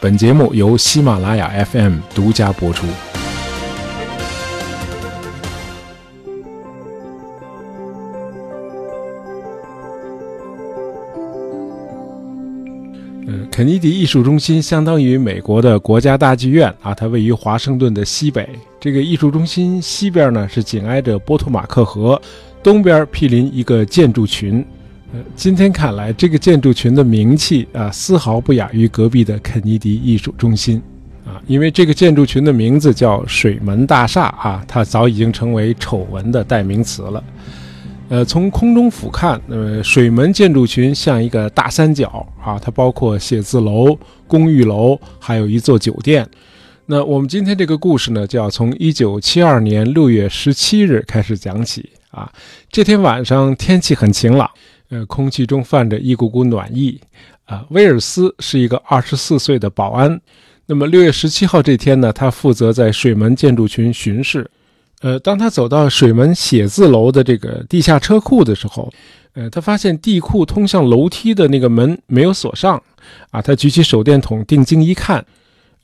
本节目由喜马拉雅 FM 独家播出。呃，肯尼迪艺术中心相当于美国的国家大剧院啊，它位于华盛顿的西北。这个艺术中心西边呢是紧挨着波托马克河，东边毗邻一个建筑群。呃，今天看来，这个建筑群的名气啊，丝毫不亚于隔壁的肯尼迪艺术中心啊，因为这个建筑群的名字叫水门大厦啊，它早已经成为丑闻的代名词了。呃，从空中俯瞰，呃，水门建筑群像一个大三角啊，它包括写字楼、公寓楼，还有一座酒店。那我们今天这个故事呢，就要从一九七二年六月十七日开始讲起啊。这天晚上天气很晴朗，呃，空气中泛着一股股暖意啊。威尔斯是一个二十四岁的保安，那么六月十七号这天呢，他负责在水门建筑群巡视。呃，当他走到水门写字楼的这个地下车库的时候，呃，他发现地库通向楼梯的那个门没有锁上，啊，他举起手电筒定睛一看，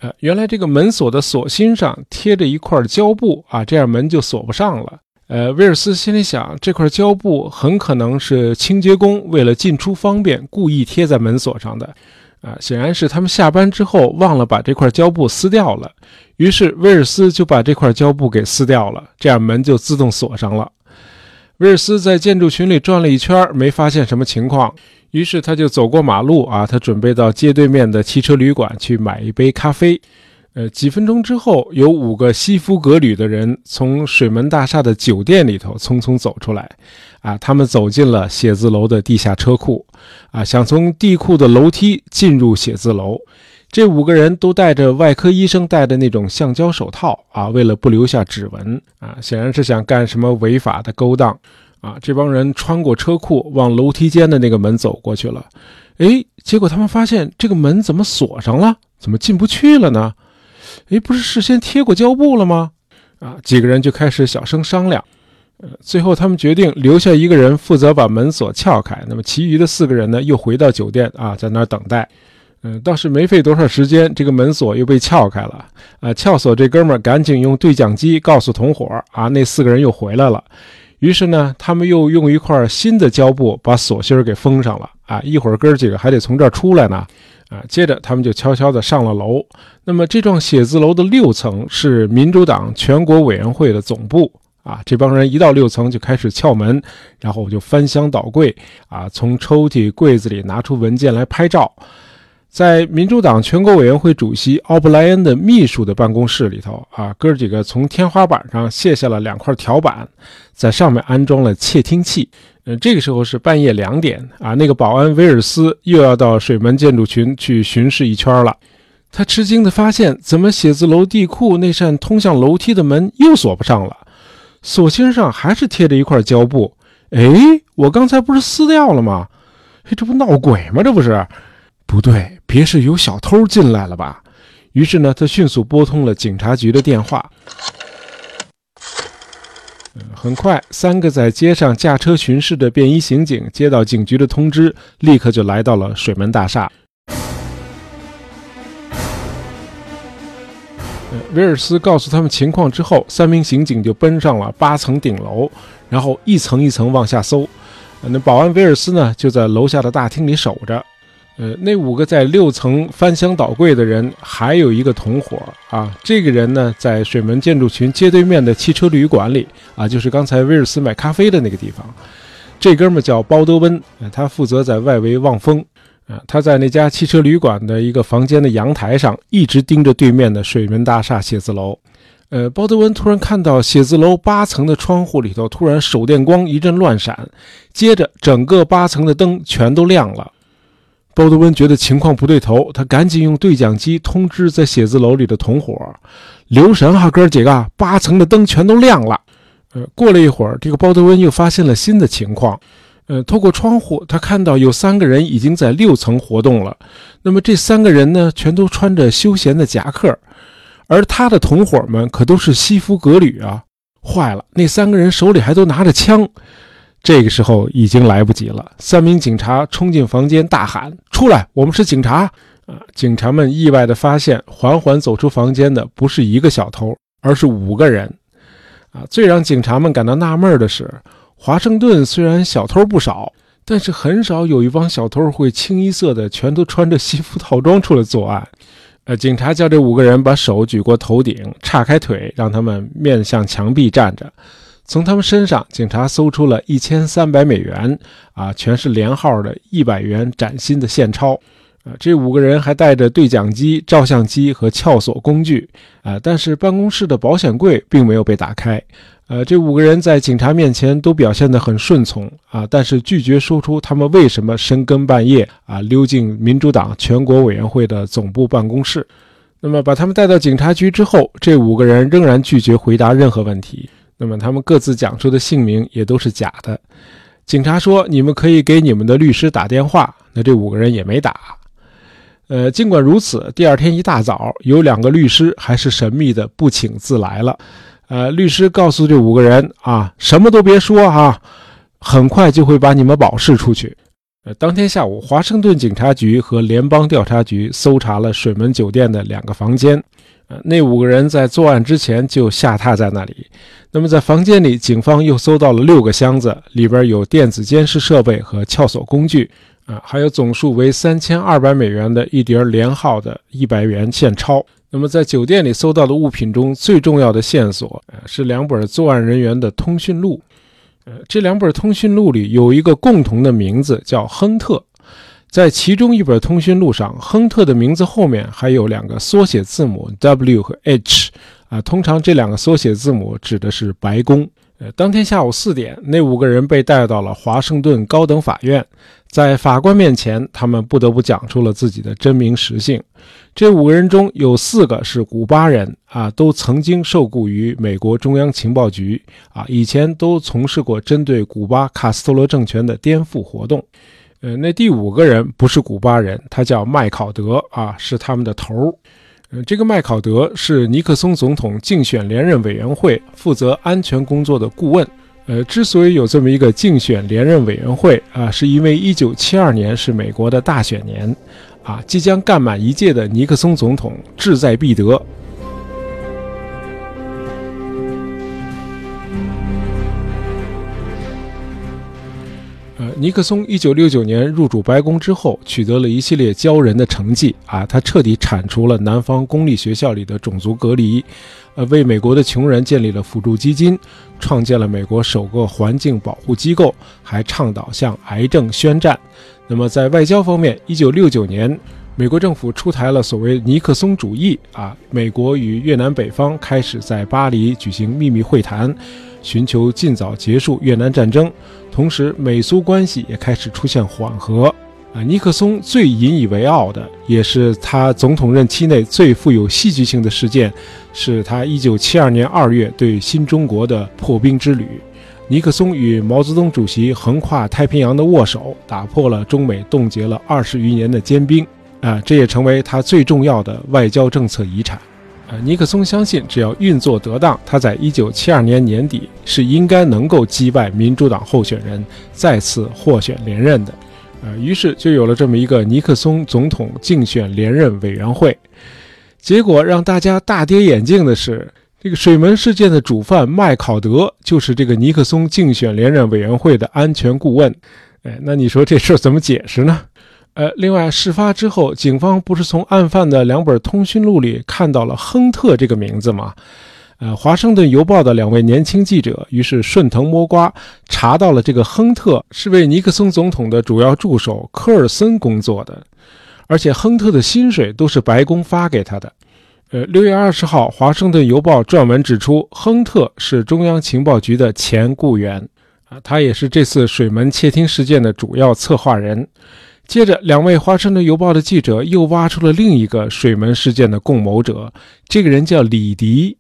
呃，原来这个门锁的锁芯上贴着一块胶布，啊，这样门就锁不上了。呃，威尔斯心里想，这块胶布很可能是清洁工为了进出方便故意贴在门锁上的。啊，显然是他们下班之后忘了把这块胶布撕掉了，于是威尔斯就把这块胶布给撕掉了，这样门就自动锁上了。威尔斯在建筑群里转了一圈，没发现什么情况，于是他就走过马路啊，他准备到街对面的汽车旅馆去买一杯咖啡。呃，几分钟之后，有五个西服革履的人从水门大厦的酒店里头匆匆走出来，啊，他们走进了写字楼的地下车库，啊，想从地库的楼梯进入写字楼。这五个人都戴着外科医生戴的那种橡胶手套，啊，为了不留下指纹，啊，显然是想干什么违法的勾当，啊，这帮人穿过车库，往楼梯间的那个门走过去了，哎，结果他们发现这个门怎么锁上了？怎么进不去了呢？哎，不是事先贴过胶布了吗？啊，几个人就开始小声商量。呃，最后他们决定留下一个人负责把门锁撬开，那么其余的四个人呢，又回到酒店啊，在那儿等待。嗯，倒是没费多少时间，这个门锁又被撬开了。啊，撬锁这哥们儿赶紧用对讲机告诉同伙啊，那四个人又回来了。于是呢，他们又用一块新的胶布把锁芯给封上了。啊，一会儿哥几个还得从这儿出来呢。啊，接着他们就悄悄地上了楼。那么这幢写字楼的六层是民主党全国委员会的总部。啊，这帮人一到六层就开始撬门，然后我就翻箱倒柜，啊，从抽屉柜子里拿出文件来拍照。在民主党全国委员会主席奥布莱恩的秘书的办公室里头，啊，哥几个从天花板上卸下了两块条板，在上面安装了窃听器。呃，这个时候是半夜两点，啊，那个保安威尔斯又要到水门建筑群去巡视一圈了。他吃惊地发现，怎么写字楼地库那扇通向楼梯的门又锁不上了？锁芯上还是贴着一块胶布。哎，我刚才不是撕掉了吗？哎，这不闹鬼吗？这不是？不对，别是有小偷进来了吧？于是呢，他迅速拨通了警察局的电话。很快，三个在街上驾车巡视的便衣刑警接到警局的通知，立刻就来到了水门大厦。威尔斯告诉他们情况之后，三名刑警就奔上了八层顶楼，然后一层一层往下搜。那保安威尔斯呢，就在楼下的大厅里守着。呃，那五个在六层翻箱倒柜的人，还有一个同伙啊。这个人呢，在水门建筑群街对面的汽车旅馆里啊，就是刚才威尔斯买咖啡的那个地方。这哥们叫包德温，他负责在外围望风。啊，他在那家汽车旅馆的一个房间的阳台上，一直盯着对面的水门大厦写字楼。呃，包德温突然看到写字楼八层的窗户里头突然手电光一阵乱闪，接着整个八层的灯全都亮了。鲍德温觉得情况不对头，他赶紧用对讲机通知在写字楼里的同伙：“留神哈，哥几个，八层的灯全都亮了。”呃，过了一会儿，这个鲍德温又发现了新的情况。呃，透过窗户，他看到有三个人已经在六层活动了。那么这三个人呢，全都穿着休闲的夹克，而他的同伙们可都是西服革履啊！坏了，那三个人手里还都拿着枪。这个时候已经来不及了，三名警察冲进房间，大喊：“出来！我们是警察！”啊，警察们意外地发现，缓缓走出房间的不是一个小偷，而是五个人。啊，最让警察们感到纳闷的是，华盛顿虽然小偷不少，但是很少有一帮小偷会清一色的全都穿着西服套装出来作案。呃，警察叫这五个人把手举过头顶，岔开腿，让他们面向墙壁站着。从他们身上，警察搜出了一千三百美元，啊，全是连号的一百元崭新的现钞。啊，这五个人还带着对讲机、照相机和撬锁工具，啊，但是办公室的保险柜并没有被打开。呃，这五个人在警察面前都表现得很顺从，啊，但是拒绝说出他们为什么深更半夜啊溜进民主党全国委员会的总部办公室。那么把他们带到警察局之后，这五个人仍然拒绝回答任何问题。那么他们各自讲出的姓名也都是假的。警察说：“你们可以给你们的律师打电话。”那这五个人也没打。呃，尽管如此，第二天一大早，有两个律师还是神秘的不请自来了。呃，律师告诉这五个人啊，什么都别说哈，很快就会把你们保释出去。呃，当天下午，华盛顿警察局和联邦调查局搜查了水门酒店的两个房间。呃，那五个人在作案之前就下榻在那里。那么，在房间里，警方又搜到了六个箱子，里边有电子监视设备和撬锁工具。啊，还有总数为三千二百美元的一叠连号的一百元现钞。那么，在酒店里搜到的物品中最重要的线索，呃，是两本作案人员的通讯录。呃，这两本通讯录里有一个共同的名字，叫亨特。在其中一本通讯录上，亨特的名字后面还有两个缩写字母 W 和 H。啊，通常这两个缩写字母指的是白宫。呃，当天下午四点，那五个人被带到了华盛顿高等法院。在法官面前，他们不得不讲出了自己的真名实姓。这五个人中有四个是古巴人啊，都曾经受雇于美国中央情报局啊，以前都从事过针对古巴卡斯特罗政权的颠覆活动。呃，那第五个人不是古巴人，他叫麦考德啊，是他们的头儿。这个麦考德是尼克松总统竞选连任委员会负责安全工作的顾问。呃，之所以有这么一个竞选连任委员会啊，是因为1972年是美国的大选年，啊，即将干满一届的尼克松总统志在必得。尼克松1969年入主白宫之后，取得了一系列骄人的成绩啊！他彻底铲除了南方公立学校里的种族隔离，呃，为美国的穷人建立了辅助基金，创建了美国首个环境保护机构，还倡导向癌症宣战。那么在外交方面，1969年，美国政府出台了所谓尼克松主义啊，美国与越南北方开始在巴黎举行秘密会谈。寻求尽早结束越南战争，同时美苏关系也开始出现缓和。啊，尼克松最引以为傲的，也是他总统任期内最富有戏剧性的事件，是他1972年2月对新中国的破冰之旅。尼克松与毛泽东主席横跨太平洋的握手，打破了中美冻结了二十余年的坚冰。啊，这也成为他最重要的外交政策遗产。呃，尼克松相信，只要运作得当，他在一九七二年年底是应该能够击败民主党候选人，再次获选连任的。呃，于是就有了这么一个尼克松总统竞选连任委员会。结果让大家大跌眼镜的是，这个水门事件的主犯麦考德就是这个尼克松竞选连任委员会的安全顾问。哎，那你说这事怎么解释呢？呃，另外，事发之后，警方不是从案犯的两本通讯录里看到了亨特这个名字吗？呃，《华盛顿邮报》的两位年轻记者于是顺藤摸瓜，查到了这个亨特是为尼克松总统的主要助手科尔森工作的，而且亨特的薪水都是白宫发给他的。呃，六月二十号，《华盛顿邮报》撰文指出，亨特是中央情报局的前雇员，啊，他也是这次水门窃听事件的主要策划人。接着，两位《华盛顿邮报》的记者又挖出了另一个水门事件的共谋者，这个人叫李迪。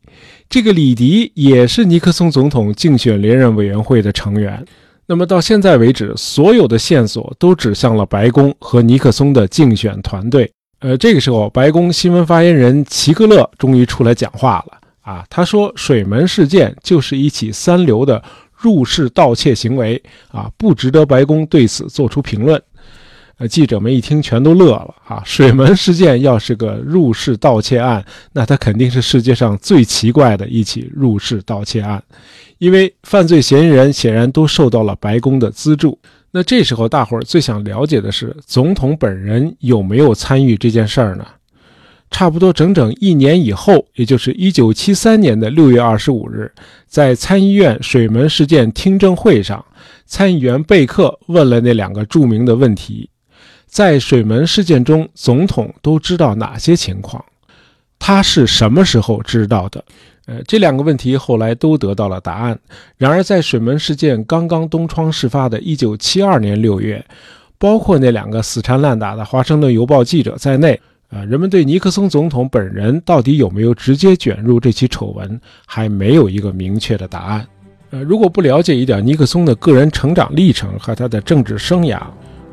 这个李迪也是尼克松总统竞选连任委员会的成员。那么到现在为止，所有的线索都指向了白宫和尼克松的竞选团队。呃，这个时候，白宫新闻发言人齐格勒终于出来讲话了。啊，他说：“水门事件就是一起三流的入室盗窃行为，啊，不值得白宫对此做出评论。”呃，记者们一听全都乐了啊！水门事件要是个入室盗窃案，那它肯定是世界上最奇怪的一起入室盗窃案，因为犯罪嫌疑人显然都受到了白宫的资助。那这时候大伙儿最想了解的是，总统本人有没有参与这件事儿呢？差不多整整一年以后，也就是一九七三年的六月二十五日，在参议院水门事件听证会上，参议员贝克问了那两个著名的问题。在水门事件中，总统都知道哪些情况？他是什么时候知道的？呃，这两个问题后来都得到了答案。然而，在水门事件刚刚东窗事发的1972年6月，包括那两个死缠烂打的《华盛顿邮报》记者在内，啊，人们对尼克松总统本人到底有没有直接卷入这起丑闻，还没有一个明确的答案。呃，如果不了解一点尼克松的个人成长历程和他的政治生涯，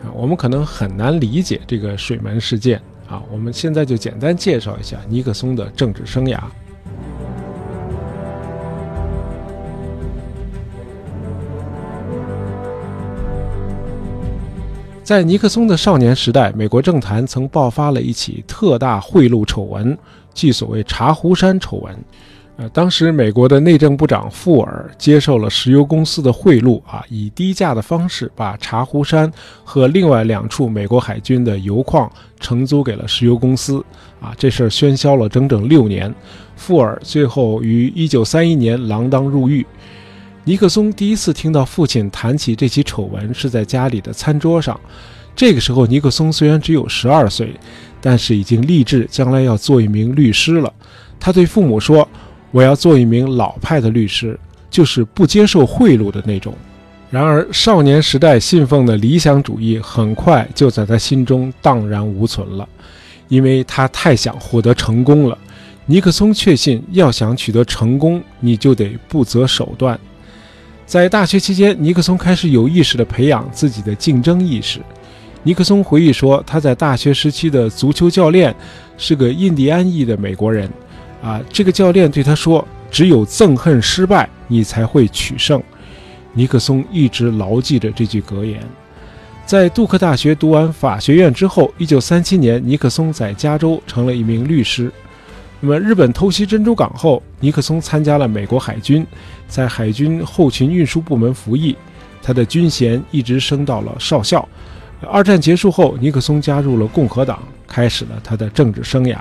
啊，我们可能很难理解这个水门事件啊。我们现在就简单介绍一下尼克松的政治生涯。在尼克松的少年时代，美国政坛曾爆发了一起特大贿赂丑闻，即所谓“茶壶山丑闻”。呃，当时美国的内政部长富尔接受了石油公司的贿赂，啊，以低价的方式把茶壶山和另外两处美国海军的油矿承租给了石油公司，啊，这事儿喧嚣了整整六年。富尔最后于1931年锒铛入狱。尼克松第一次听到父亲谈起这起丑闻是在家里的餐桌上，这个时候尼克松虽然只有十二岁，但是已经立志将来要做一名律师了。他对父母说。我要做一名老派的律师，就是不接受贿赂的那种。然而，少年时代信奉的理想主义很快就在他心中荡然无存了，因为他太想获得成功了。尼克松确信，要想取得成功，你就得不择手段。在大学期间，尼克松开始有意识地培养自己的竞争意识。尼克松回忆说，他在大学时期的足球教练是个印第安裔的美国人。啊，这个教练对他说：“只有憎恨失败，你才会取胜。”尼克松一直牢记着这句格言。在杜克大学读完法学院之后，1937年，尼克松在加州成了一名律师。那么，日本偷袭珍珠港后，尼克松参加了美国海军，在海军后勤运输部门服役，他的军衔一直升到了少校。二战结束后，尼克松加入了共和党，开始了他的政治生涯。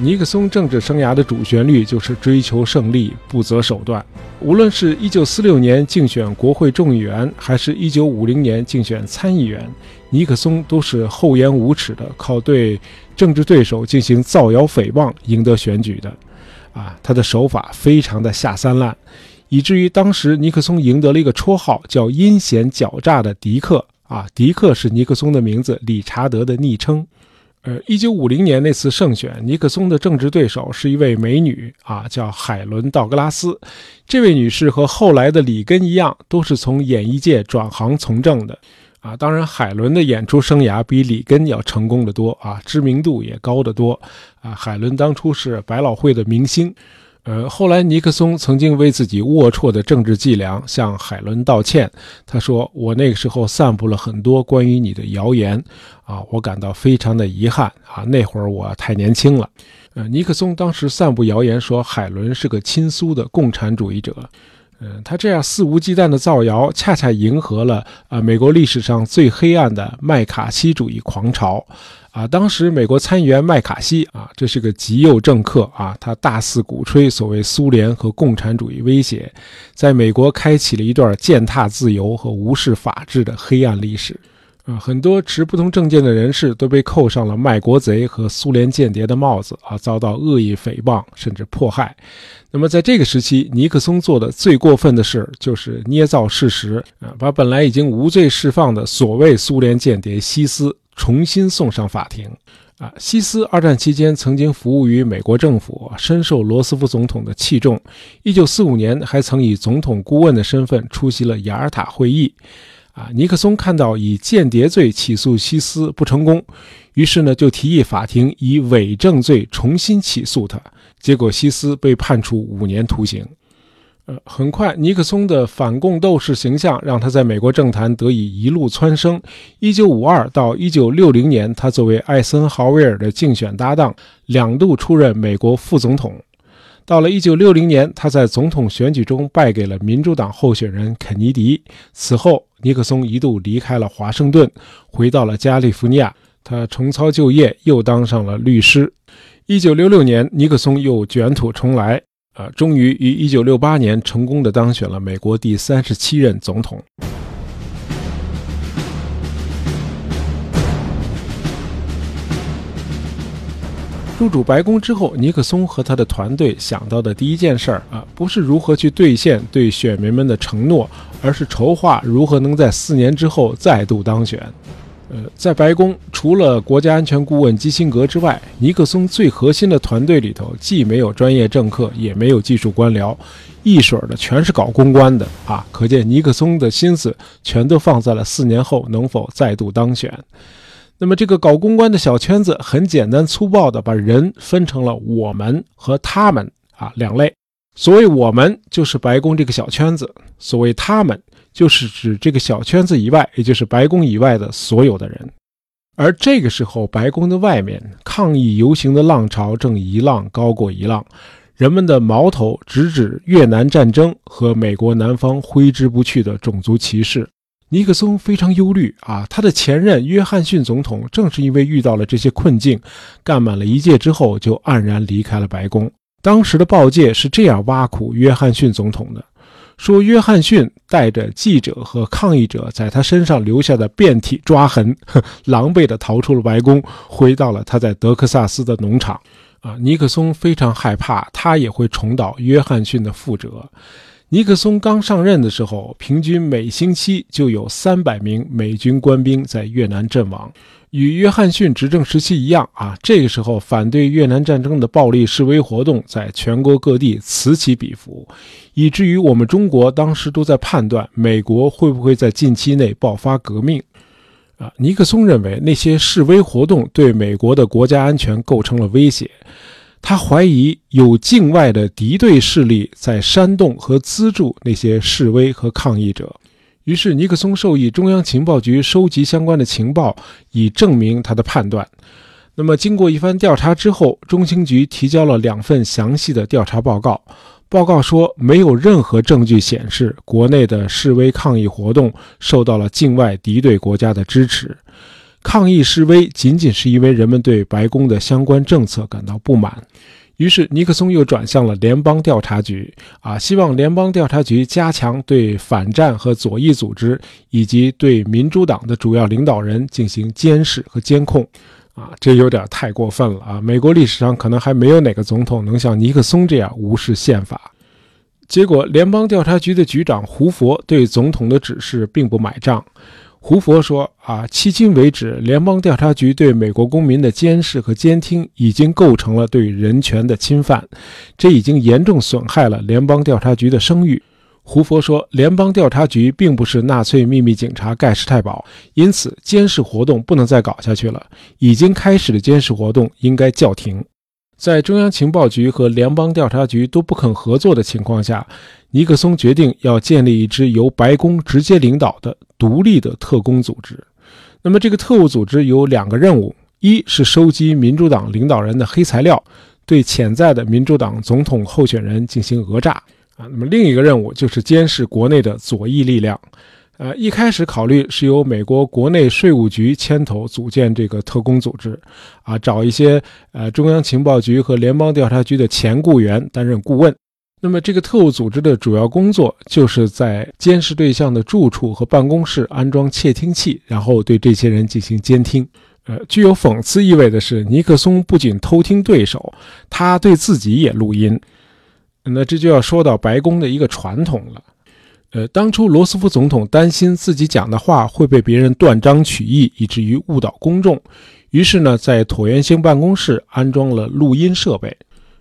尼克松政治生涯的主旋律就是追求胜利，不择手段。无论是一九四六年竞选国会众议员，还是一九五零年竞选参议员，尼克松都是厚颜无耻的靠对政治对手进行造谣诽谤赢得选举的。啊，他的手法非常的下三滥，以至于当时尼克松赢得了一个绰号，叫“阴险狡诈的迪克”。啊，迪克是尼克松的名字，理查德的昵称。呃，一九五零年那次胜选，尼克松的政治对手是一位美女啊，叫海伦·道格拉斯。这位女士和后来的里根一样，都是从演艺界转行从政的啊。当然，海伦的演出生涯比里根要成功的多啊，知名度也高得多啊。海伦当初是百老汇的明星。呃，后来尼克松曾经为自己龌龊的政治伎俩向海伦道歉。他说：“我那个时候散布了很多关于你的谣言，啊，我感到非常的遗憾啊。那会儿我太年轻了。”呃，尼克松当时散布谣言说海伦是个亲苏的共产主义者。嗯，他这样肆无忌惮的造谣，恰恰迎合了啊美国历史上最黑暗的麦卡锡主义狂潮。啊，当时美国参议员麦卡锡啊，这是个极右政客啊，他大肆鼓吹所谓苏联和共产主义威胁，在美国开启了一段践踏自由和无视法治的黑暗历史。啊，很多持不同政见的人士都被扣上了卖国贼和苏联间谍的帽子啊，遭到恶意诽谤甚至迫害。那么在这个时期，尼克松做的最过分的事就是捏造事实啊，把本来已经无罪释放的所谓苏联间谍西斯。重新送上法庭，啊，西斯二战期间曾经服务于美国政府，深受罗斯福总统的器重。一九四五年还曾以总统顾问的身份出席了雅尔塔会议。啊，尼克松看到以间谍罪起诉西斯不成功，于是呢就提议法庭以伪证罪重新起诉他。结果西斯被判处五年徒刑。呃，很快，尼克松的反共斗士形象让他在美国政坛得以一路蹿升。一九五二到一九六零年，他作为艾森豪威尔的竞选搭档，两度出任美国副总统。到了一九六零年，他在总统选举中败给了民主党候选人肯尼迪。此后，尼克松一度离开了华盛顿，回到了加利福尼亚。他重操旧业，又当上了律师。一九六六年，尼克松又卷土重来。啊，终于于一九六八年成功的当选了美国第三十七任总统。入主白宫之后，尼克松和他的团队想到的第一件事儿啊，不是如何去兑现对选民们的承诺，而是筹划如何能在四年之后再度当选。呃，在白宫，除了国家安全顾问基辛格之外，尼克松最核心的团队里头，既没有专业政客，也没有技术官僚，一水儿的全是搞公关的啊！可见尼克松的心思全都放在了四年后能否再度当选。那么，这个搞公关的小圈子，很简单粗暴的把人分成了我们和他们啊两类。所谓我们，就是白宫这个小圈子；所谓他们。就是指这个小圈子以外，也就是白宫以外的所有的人。而这个时候，白宫的外面抗议游行的浪潮正一浪高过一浪，人们的矛头直指越南战争和美国南方挥之不去的种族歧视。尼克松非常忧虑啊，他的前任约翰逊总统正是因为遇到了这些困境，干满了一届之后就黯然离开了白宫。当时的报界是这样挖苦约翰逊总统的。说约翰逊带着记者和抗议者在他身上留下的遍体抓痕，狼狈地逃出了白宫，回到了他在德克萨斯的农场。啊，尼克松非常害怕他也会重蹈约翰逊的覆辙。尼克松刚上任的时候，平均每星期就有三百名美军官兵在越南阵亡。与约翰逊执政时期一样啊，这个时候反对越南战争的暴力示威活动在全国各地此起彼伏，以至于我们中国当时都在判断美国会不会在近期内爆发革命。啊，尼克松认为那些示威活动对美国的国家安全构成了威胁，他怀疑有境外的敌对势力在煽动和资助那些示威和抗议者。于是，尼克松授意中央情报局收集相关的情报，以证明他的判断。那么，经过一番调查之后，中情局提交了两份详细的调查报告。报告说，没有任何证据显示国内的示威抗议活动受到了境外敌对国家的支持。抗议示威仅仅是因为人们对白宫的相关政策感到不满。于是，尼克松又转向了联邦调查局，啊，希望联邦调查局加强对反战和左翼组织以及对民主党的主要领导人进行监视和监控，啊，这有点太过分了啊！美国历史上可能还没有哪个总统能像尼克松这样无视宪法。结果，联邦调查局的局长胡佛对总统的指示并不买账。胡佛说：“啊，迄今为止，联邦调查局对美国公民的监视和监听已经构成了对人权的侵犯，这已经严重损害了联邦调查局的声誉。”胡佛说：“联邦调查局并不是纳粹秘密警察盖世太保，因此监视活动不能再搞下去了。已经开始的监视活动应该叫停。”在中央情报局和联邦调查局都不肯合作的情况下，尼克松决定要建立一支由白宫直接领导的独立的特工组织。那么，这个特务组织有两个任务：一是收集民主党领导人的黑材料，对潜在的民主党总统候选人进行讹诈啊；那么另一个任务就是监视国内的左翼力量。呃，一开始考虑是由美国国内税务局牵头组建这个特工组织，啊，找一些呃中央情报局和联邦调查局的前雇员担任顾问。那么，这个特务组织的主要工作就是在监视对象的住处和办公室安装窃听器，然后对这些人进行监听。呃，具有讽刺意味的是，尼克松不仅偷听对手，他对自己也录音。那这就要说到白宫的一个传统了。呃，当初罗斯福总统担心自己讲的话会被别人断章取义，以至于误导公众，于是呢，在椭圆形办公室安装了录音设备。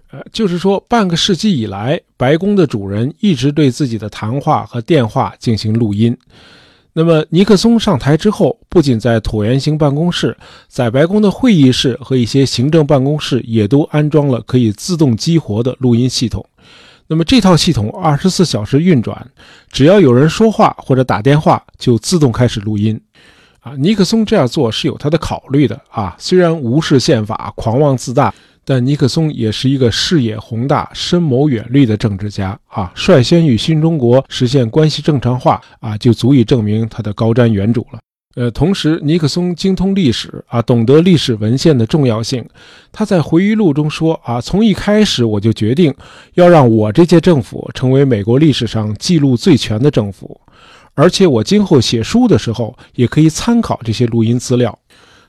呃，就是说，半个世纪以来，白宫的主人一直对自己的谈话和电话进行录音。那么，尼克松上台之后，不仅在椭圆形办公室，在白宫的会议室和一些行政办公室也都安装了可以自动激活的录音系统。那么这套系统二十四小时运转，只要有人说话或者打电话，就自动开始录音。啊，尼克松这样做是有他的考虑的啊。虽然无视宪法、狂妄自大，但尼克松也是一个视野宏大、深谋远虑的政治家啊。率先与新中国实现关系正常化啊，就足以证明他的高瞻远瞩了。呃，同时，尼克松精通历史啊，懂得历史文献的重要性。他在回忆录中说啊，从一开始我就决定要让我这届政府成为美国历史上记录最全的政府，而且我今后写书的时候也可以参考这些录音资料。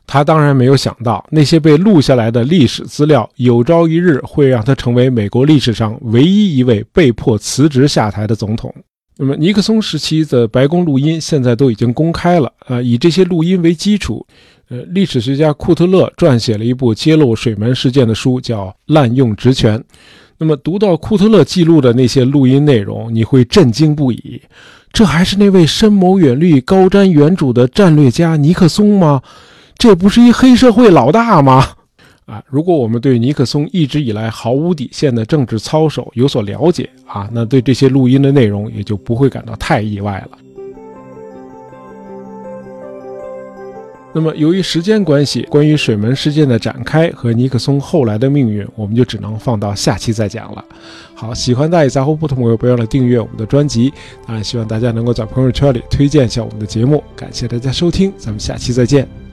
他当然没有想到，那些被录下来的历史资料，有朝一日会让他成为美国历史上唯一一位被迫辞职下台的总统。那么尼克松时期的白宫录音现在都已经公开了啊，以这些录音为基础，呃，历史学家库特勒撰写了一部揭露水门事件的书，叫《滥用职权》。那么读到库特勒记录的那些录音内容，你会震惊不已。这还是那位深谋远虑、高瞻远瞩的战略家尼克松吗？这不是一黑社会老大吗？啊，如果我们对尼克松一直以来毫无底线的政治操守有所了解啊，那对这些录音的内容也就不会感到太意外了。那么，由于时间关系，关于水门事件的展开和尼克松后来的命运，我们就只能放到下期再讲了。好，喜欢大野杂货铺的朋友，不要忘了订阅我们的专辑。当然，希望大家能够在朋友圈里推荐一下我们的节目。感谢大家收听，咱们下期再见。